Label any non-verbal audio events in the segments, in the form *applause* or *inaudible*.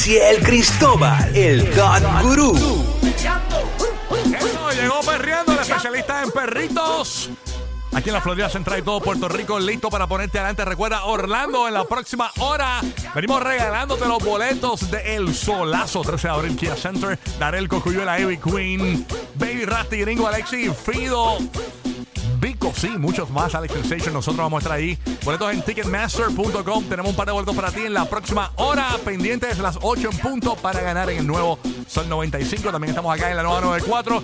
Ciel Cristóbal, el God Gurú. Eso, llegó perreando, el especialista en perritos. Aquí en la Florida Central y todo Puerto Rico, listo para ponerte adelante. Recuerda, Orlando, en la próxima hora venimos regalándote los boletos de El Solazo, 13 de abril, Kia Center, Darel Cocuyuela, Ivy Queen, Baby Rasty, Gringo, Alexi, Fido. Vico, sí, muchos más, Alex Sensation. Nosotros vamos a estar ahí. Boletos en ticketmaster.com. Tenemos un par de boletos para ti en la próxima hora. Pendientes las 8 en punto para ganar en el nuevo Sol 95. También estamos acá en la nueva 94.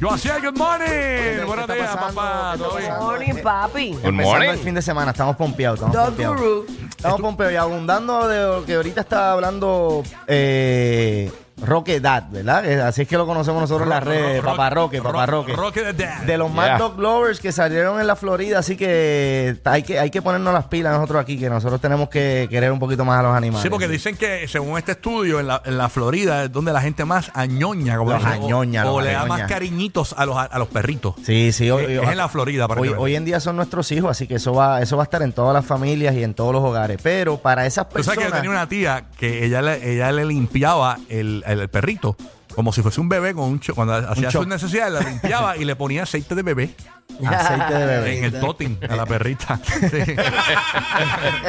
Yo hacía good morning. Buenos días, pasando? papá. ¿Qué está ¿Todo bien? pasando? Morning, papi. Empezando el fin de semana, estamos pompeados, estamos Dog pompeados. Guru. Estamos pompeados y abundando de lo que ahorita está hablando eh, Roque Dad, ¿verdad? Así es que lo conocemos nosotros en las redes, Papá Roque, Ro- Papá Roque. Roque the Dad. De los Mad Dog Lovers que salieron en la Florida, así que hay que hay que ponernos las pilas nosotros aquí, que nosotros tenemos que querer un poquito más a los animales. Sí, porque dicen que según este estudio, en la, en la Florida es donde la gente más añoña, como Los dicen, o- añoña, o, los le da añoña. más cariñitos a los, a los perritos. Sí, sí. hoy- Es hoy- en la Florida, para Hoy, que hoy en día son nuestros hijos, así que eso va, eso va a estar en todas las familias y en todos los hogares. Pero para esas Tú sabes que personas. yo tenía una tía que ella le, ella le limpiaba el, el perrito como si fuese un bebé con un cho- cuando hacía sus necesidades, la limpiaba y le ponía aceite de bebé *laughs* Aceite de bebé. en el totin a la perrita. Sí.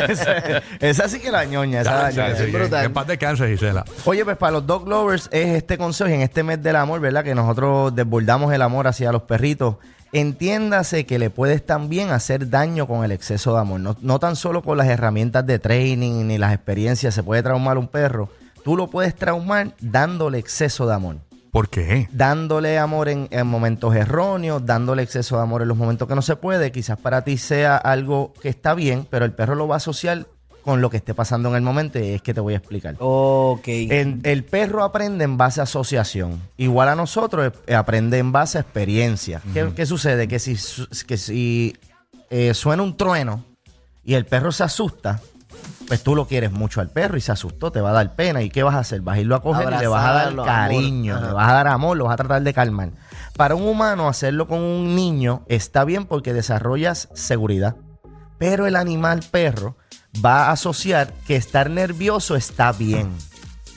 *laughs* esa, esa sí que la ñoña, esa la Sí, ñoña, sí, es brutal. en paz descanse, Gisela. Oye, pues para los dog lovers es este consejo y en este mes del amor, ¿verdad? Que nosotros desbordamos el amor hacia los perritos. Entiéndase que le puedes también hacer daño con el exceso de amor. No, no tan solo con las herramientas de training ni las experiencias se puede traumar un perro. Tú lo puedes traumar dándole exceso de amor. ¿Por qué? dándole amor en, en momentos erróneos, dándole exceso de amor en los momentos que no se puede. Quizás para ti sea algo que está bien, pero el perro lo va a asociar con lo que esté pasando en el momento y es que te voy a explicar. Ok. El, el perro aprende en base a asociación. Igual a nosotros eh, aprende en base a experiencia. ¿Qué, qué sucede? Que si, que si eh, suena un trueno y el perro se asusta, pues tú lo quieres mucho al perro y se asustó, te va a dar pena. ¿Y qué vas a hacer? Vas a irlo a coger y le vas a dar cariño, amor. le vas a dar amor, lo vas a tratar de calmar. Para un humano hacerlo con un niño está bien porque desarrollas seguridad. Pero el animal perro va a asociar que estar nervioso está bien.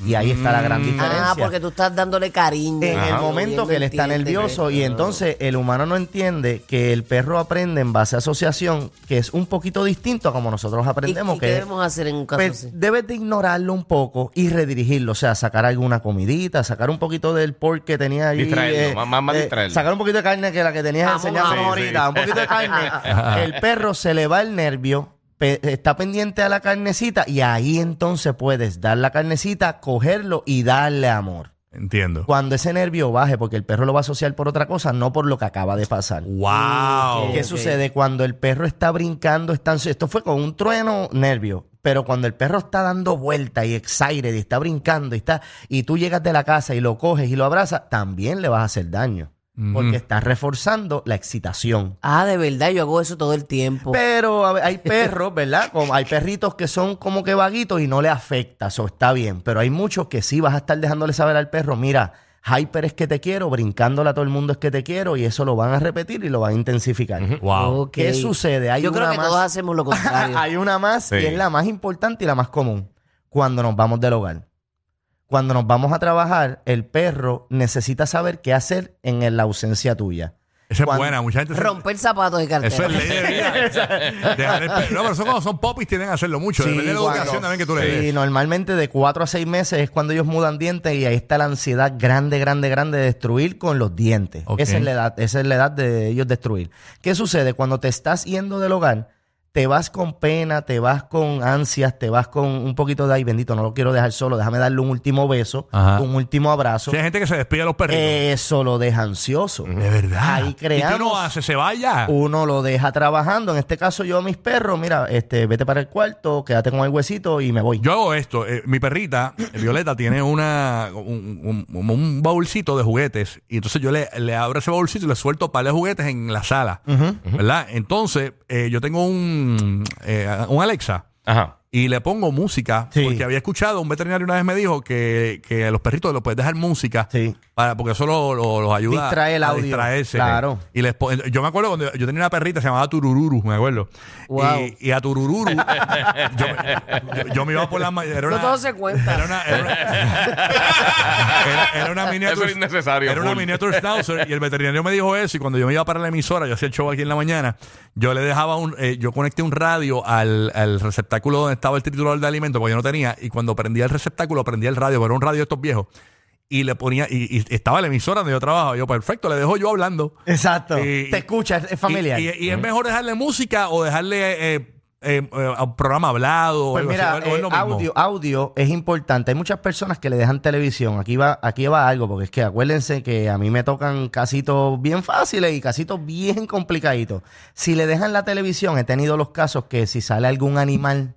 Y ahí está la gran diferencia. Ah, porque tú estás dándole cariño. En el momento que él está entiende nervioso y entonces el humano no entiende que el perro aprende en base a asociación, que es un poquito distinto a como nosotros ¿Y, aprendemos. y que qué debemos hacer en un caso pues, así? debes de ignorarlo un poco y redirigirlo, o sea, sacar alguna comidita, sacar un poquito del pork que tenía ahí. Distraerlo, más- más- más distraerlo. Sacar un poquito de carne que la que tenías vamos. ahorita, Sí, un poquito de carne. *laughs* el perro se le va el nervio, pe- está pendiente a la carnecita y ahí entonces puedes dar la carnecita, cogerlo y darle amor. Entiendo. Cuando ese nervio baje, porque el perro lo va a asociar por otra cosa, no por lo que acaba de pasar. Wow. ¿Qué sucede? Cuando el perro está brincando, está esto fue con un trueno nervio, pero cuando el perro está dando vuelta y excited y está brincando y está y tú llegas de la casa y lo coges y lo abrazas, también le vas a hacer daño, porque estás reforzando la excitación. Ah, de verdad, yo hago eso todo el tiempo. Pero a ver, hay *laughs* perros, ¿verdad? Como hay perritos que son como que vaguitos y no le afecta, eso está bien. Pero hay muchos que sí vas a estar dejándole saber al perro, mira, hyper es que te quiero, brincándole a todo el mundo es que te quiero, y eso lo van a repetir y lo van a intensificar. Wow. Ok. ¿Qué sucede? Hay yo creo una que más- todos hacemos lo *laughs* contrario. hay una más Sí. y es la más importante y la más común. Cuando nos vamos del hogar. Cuando nos vamos a trabajar, el perro necesita saber qué hacer en la ausencia tuya. Esa es Cuando- buena. Mucha gente se- Romper zapatos de cartera. Eso es ley de vida. *laughs* Dejar el perro. No, pero eso cuando son popis tienen que hacerlo mucho. Sí, Depende de la cuando- educación también que tú le Sí, des. normalmente de cuatro a seis meses es cuando ellos mudan dientes y ahí está la ansiedad grande, grande, grande de destruir con los dientes. Ok. Esa es la edad, esa es la edad de ellos destruir. ¿Qué sucede? Cuando te estás yendo del hogar, te vas con pena, te vas con ansias, te vas con un poquito de ay bendito, no lo quiero dejar solo, déjame darle un último beso, Ajá. un último abrazo. Sí, hay gente que se despide a los perritos. Eso lo deja ansioso. de verdad. Ahí ¿Y qué uno creamos hace? ¿Se vaya? uno lo deja trabajando. En este caso, yo a mis perros, mira, este, vete para el cuarto, quédate con el huesito y me voy. Yo hago esto. eh, mi perrita, eh, Violeta, tiene una un, un, un- un baúlcito de juguetes. Y entonces yo le, le abro ese baúlcito y le suelto par de juguetes en la sala. ¿Verdad? Entonces, eh, yo tengo un, eh, un Alexa. Ajá. Y le pongo música. Sí. Porque había escuchado, un veterinario una vez me dijo que, que a los perritos los puedes dejar música. Sí. Para, porque eso lo- lo- los ayuda Distrae el a audio. distraerse. Claro. Y les yo me acuerdo cuando yo tenía una perrita, se llamaba Turururu, me acuerdo. Wow. Y, y a Turururu, *laughs* yo, yo- yo me iba por la ma- era No una- todo se cuenta. Era una, era una, era- era una miniature, Eso es innecesario, Era una full. miniature schnauzer y el veterinario me dijo eso y cuando yo me iba para la emisora, yo hacía el show aquí en la mañana, yo le dejaba un, eh, yo conecté un radio al, al receptáculo donde estaba el triturador de alimentos porque yo no tenía y cuando prendía el receptáculo prendía el radio, pero era un radio de estos viejos y le ponía y, y estaba la emisora donde yo trabajaba, yo perfecto, le dejo yo hablando. Exacto. Y- Te escucha, es, familiar. Y, es mejor dejarle música o dejarle eh, eh, eh, a un programa hablado Pues mira, eh, audio, audio es importante. Hay muchas personas que le dejan televisión. Aquí va, aquí va algo, porque es que acuérdense que a mí me tocan casitos bien fáciles y casitos bien complicaditos. Si le dejan la televisión, he tenido los casos que si sale algún animal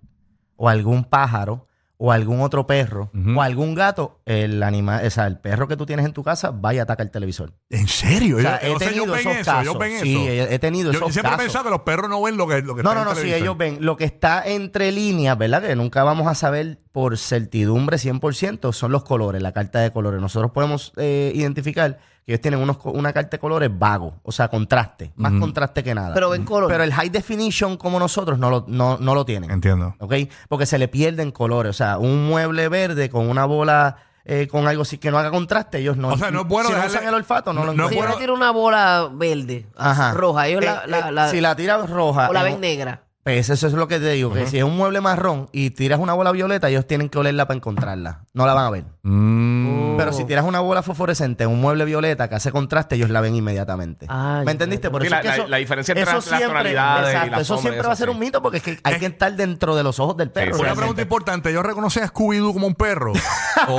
o algún pájaro o algún otro perro o algún gato, el animal, o sea, el perro que tú tienes en tu casa vaya a atacar el televisor. ¿En serio? O sea, he o sea, ellos tenido ven esos eso, ellos casos. ven Sí, eso. he- he tenido yo, esos yo siempre casos. pensado que los perros no ven lo que, lo que No, está no, no, si televisión. ellos ven lo que está entre líneas, ¿verdad? Que nunca vamos a saber por certidumbre 100%, son los colores, la carta de colores. Nosotros podemos eh, identificar que ellos tienen unos, una carta de colores vago, o sea, contraste, más contraste que nada. Pero ven color. Pero el high definition como nosotros no lo, no, no lo tienen. Entiendo. ¿Ok? Porque se le pierden colores. O sea, un mueble verde con una bola eh, con algo así que no haga contraste, ellos no. O sea, no es bueno Si no dejarle- usan el olfato, no, no- lo no es Si encuentran. yo bueno- le tiro una bola verde, Ajá. roja, ellos Eh, la, la, eh, la- si la tiras roja. o la en ven negra. Pues eso es lo que te digo, que si es un mueble marrón y tiras una bola violeta, ellos tienen que olerla para encontrarla. No la van a ver. Mm. Pero si tiras una bola fosforescente en un mueble violeta que hace contraste, ellos la ven inmediatamente. ¿Me entendiste? Por Sí, eso la- es que la- eso- la diferencia entre eso las- las tonalidades y Exacto, las eso sombras, siempre va a ser sí. un mito porque es que hay que estar dentro de los ojos del perro. sí, Una pregunta importante. ¿Ellos reconocen a Scooby-Doo como un perro? *laughs* o...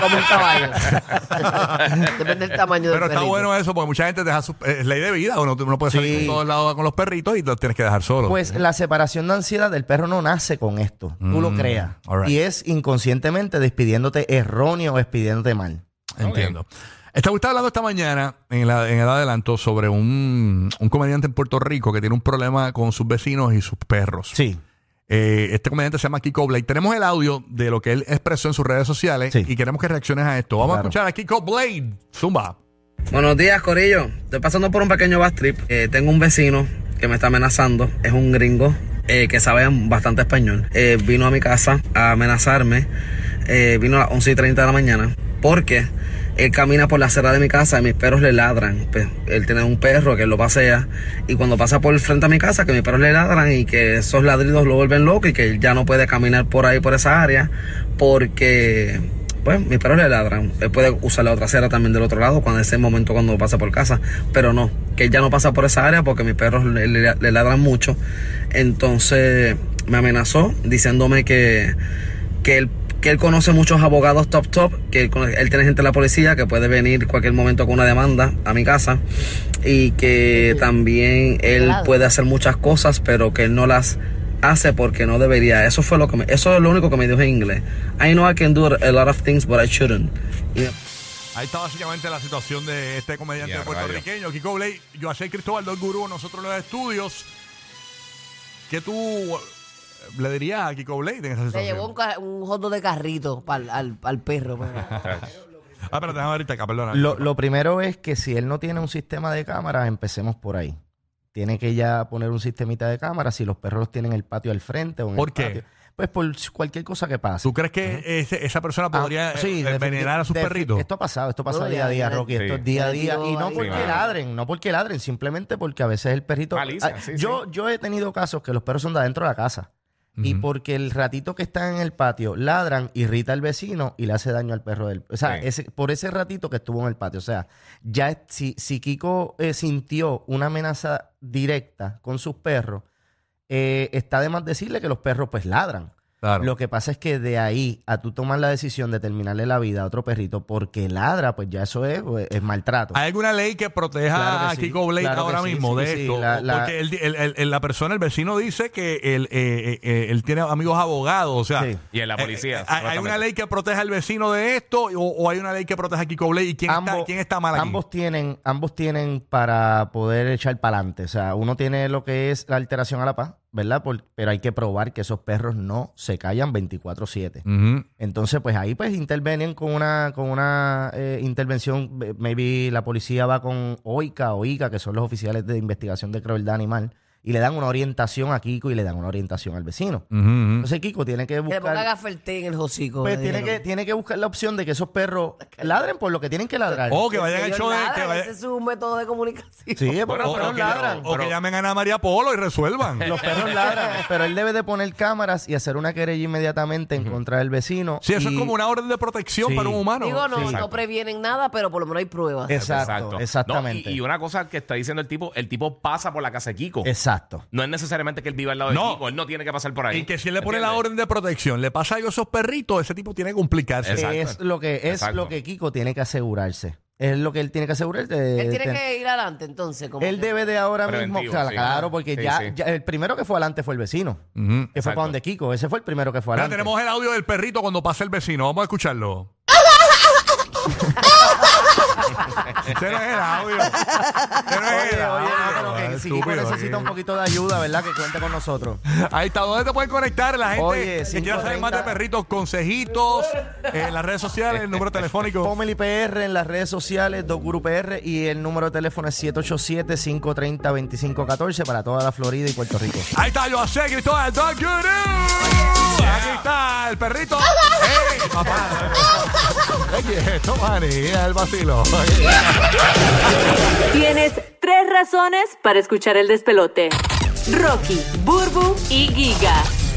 como un caballo. *laughs* Depende del tamaño del Pero está perrito. bueno eso porque mucha gente deja su... Es ley de vida. Uno, uno puede salir Sí. por todos lados con los perritos y los tienes que dejar solo. Pues la separación de ansiedad del perro no nace con esto. Tú lo Mm, creas. right. Y es inconscientemente despidiéndote erróneo o despidiéndote mal. Entiendo. Está usted hablando esta mañana en, la, en el adelanto sobre un, un comediante en Puerto Rico que tiene un problema con sus vecinos y sus perros. Sí. Eh, este comediante se llama Kiko Blade. Tenemos el audio de lo que él expresó en sus redes sociales Sí. y queremos que reacciones a esto. Vamos Claro. a escuchar a Kiko Blade. Zumba. Buenos días, Corillo. Estoy pasando por un pequeño bus trip. Eh, tengo un vecino que me está amenazando. Es un gringo eh, que sabe bastante español. Eh, vino a mi casa a amenazarme. Eh, vino a las 11 y 30 de la mañana. Porque él camina por la acera de mi casa y mis perros le ladran. Pues, él tiene un perro que lo pasea. Y cuando pasa por el frente a mi casa, que mis perros le ladran y que esos ladridos lo vuelven loco y que él ya no puede caminar por ahí, por esa área. Porque pues mis perros le ladran. Él puede usar la otra acera también del otro lado cuando ese momento cuando pasa por casa. Pero no, que él ya no pasa por esa área porque mis perros le, le- le ladran mucho. Entonces me amenazó diciéndome que, que él que él conoce muchos abogados top top, que él, tiene gente de la policía que puede venir cualquier momento con una demanda a mi casa y que también él Claro. puede hacer muchas cosas, pero que él no las hace porque no debería. Eso fue lo que me, eso es lo único que me dijo en inglés. I know I can do a lot of things, but I shouldn't. Y- Ahí está básicamente la situación de este comediante Ya, puertorriqueño, Kiko Blade. Yo soy Cristóbal del Gurú, nosotros en los estudios. ¿Qué tú eh, le dirías a Kiko Blade en esa Le situación? llevó un, un hot dog de carrito pa'l- al, al perro. *laughs* Ah, pero déjame ahorita acá, perdona. Lo, lo primero es que si él no tiene un sistema de cámara, empecemos por ahí. Tiene que ya poner un sistemita de cámara si los perros tienen el patio al frente o en ¿Por el qué? patio. Pues por cualquier cosa que pase. ¿Tú crees que ese- esa persona Ah, podría sí, eh, defi- envenenar a sus defi- perritos? Esto ha pasado, esto pasa No, día ya, a día, ya, Rocky. sí. Esto es día a día. Y no porque ladren, no porque ladren, simplemente porque a veces el perrito. Malicia, Ah, sí, yo, yo he tenido casos que los perros son de adentro de la casa. Y porque el ratito que están en el patio ladran, irrita al vecino y le hace daño al perro del. O sea, ese, por ese ratito que estuvo en el patio. O sea, ya si, si Kiko eh, sintió una amenaza directa con sus perros, eh, está de más decirle que los perros pues ladran. Claro. Lo que pasa es que de ahí a tú tomar la decisión de terminarle la vida a otro perrito porque ladra, pues ya eso es, pues, es maltrato. ¿Hay alguna ley que proteja Claro que a sí, Kiko Blade claro que ahora sí, mismo sí, de sí, esto? la- la- Porque el- el- el- el- la persona, el vecino dice que él, eh, eh, él tiene amigos abogados, o sea... Sí. Y en la eh, policía. eh, ¿Hay una ley que proteja al vecino de esto o, o hay una ley que proteja a Kiko Blade? ¿Y quién, está, quién está mal aquí? Ambos tienen, ambos tienen para poder echar para adelante. O sea, uno tiene lo que es la alteración a la paz, ¿verdad? Por- pero hay que probar que esos perros no se callan 24/7. Ujú. Entonces, pues ahí pues intervienen con una, con una eh, intervención, maybe la policía va con OICA o ICA, que son los oficiales de investigación de crueldad animal, y le dan una orientación a Kiko y le dan una orientación al vecino. Entonces Kiko tiene que Que le ponga buscar... gafelté en el hocico. Pues tiene que, tiene que buscar la opción de que esos perros ladren por lo que tienen que ladrar. O que vayan al show de. Que vaya- Ese es su método de comunicación. Sí, pero los pero perros que- ladran. o que pero- llamen a Ana María Polo y resuelvan. Los perros ladran, pero él debe de poner cámaras y hacer una querella inmediatamente en contra del vecino. Sí, eso y- es como una orden de protección Sí. para un humano. Digo, no, Sí. no previenen nada, pero por lo menos hay pruebas. Exacto, No, exactamente. y, y una cosa que está diciendo el tipo, el tipo pasa por la casa de Kiko. Exacto. No es necesariamente que él viva al lado de No. Kiko, él no tiene que pasar por ahí. Y que si él le pone la ¿Entiendes? orden de protección, le pasa algo a esos perritos, ese tipo tiene que complicarse. Exacto. Es lo que es Exacto. lo que Kiko tiene que asegurarse. Es lo que él tiene que asegurarse. de- Él tiene de- que ir adelante, entonces. Como él que- debe de ahora Preventivo, mismo, claro, sí. claro, porque Sí, ya, sí. ya el primero que fue adelante fue el vecino, Ujú. que fue Exacto. para donde Kiko, ese fue el primero que fue Mira, adelante. tenemos el audio del perrito cuando pasa el vecino. Vamos a escucharlo. *laughs* Ese no es el audio. Ese no es el oye, audio. no, pero que si Kiko Estúpido, necesita aquí. un poquito de ayuda, ¿verdad? Que cuente con nosotros. Ahí está, ¿dónde te pueden conectar la gente Oye, que quiera saber más de 530. perritos, consejitos, en las redes sociales, el número telefónico? Pomeli PR en las redes sociales, Docuru PR y el número de teléfono es 787-530-2514 para toda la Florida y Puerto Rico. Ahí está, yo sé, Cristóbal, Don Guru. Aquí está el perrito. *laughs* ¡Ey, papá! Oye, esto, manía, el Tienes tres razones para escuchar el despelote. Rocky, Burbu y Giga.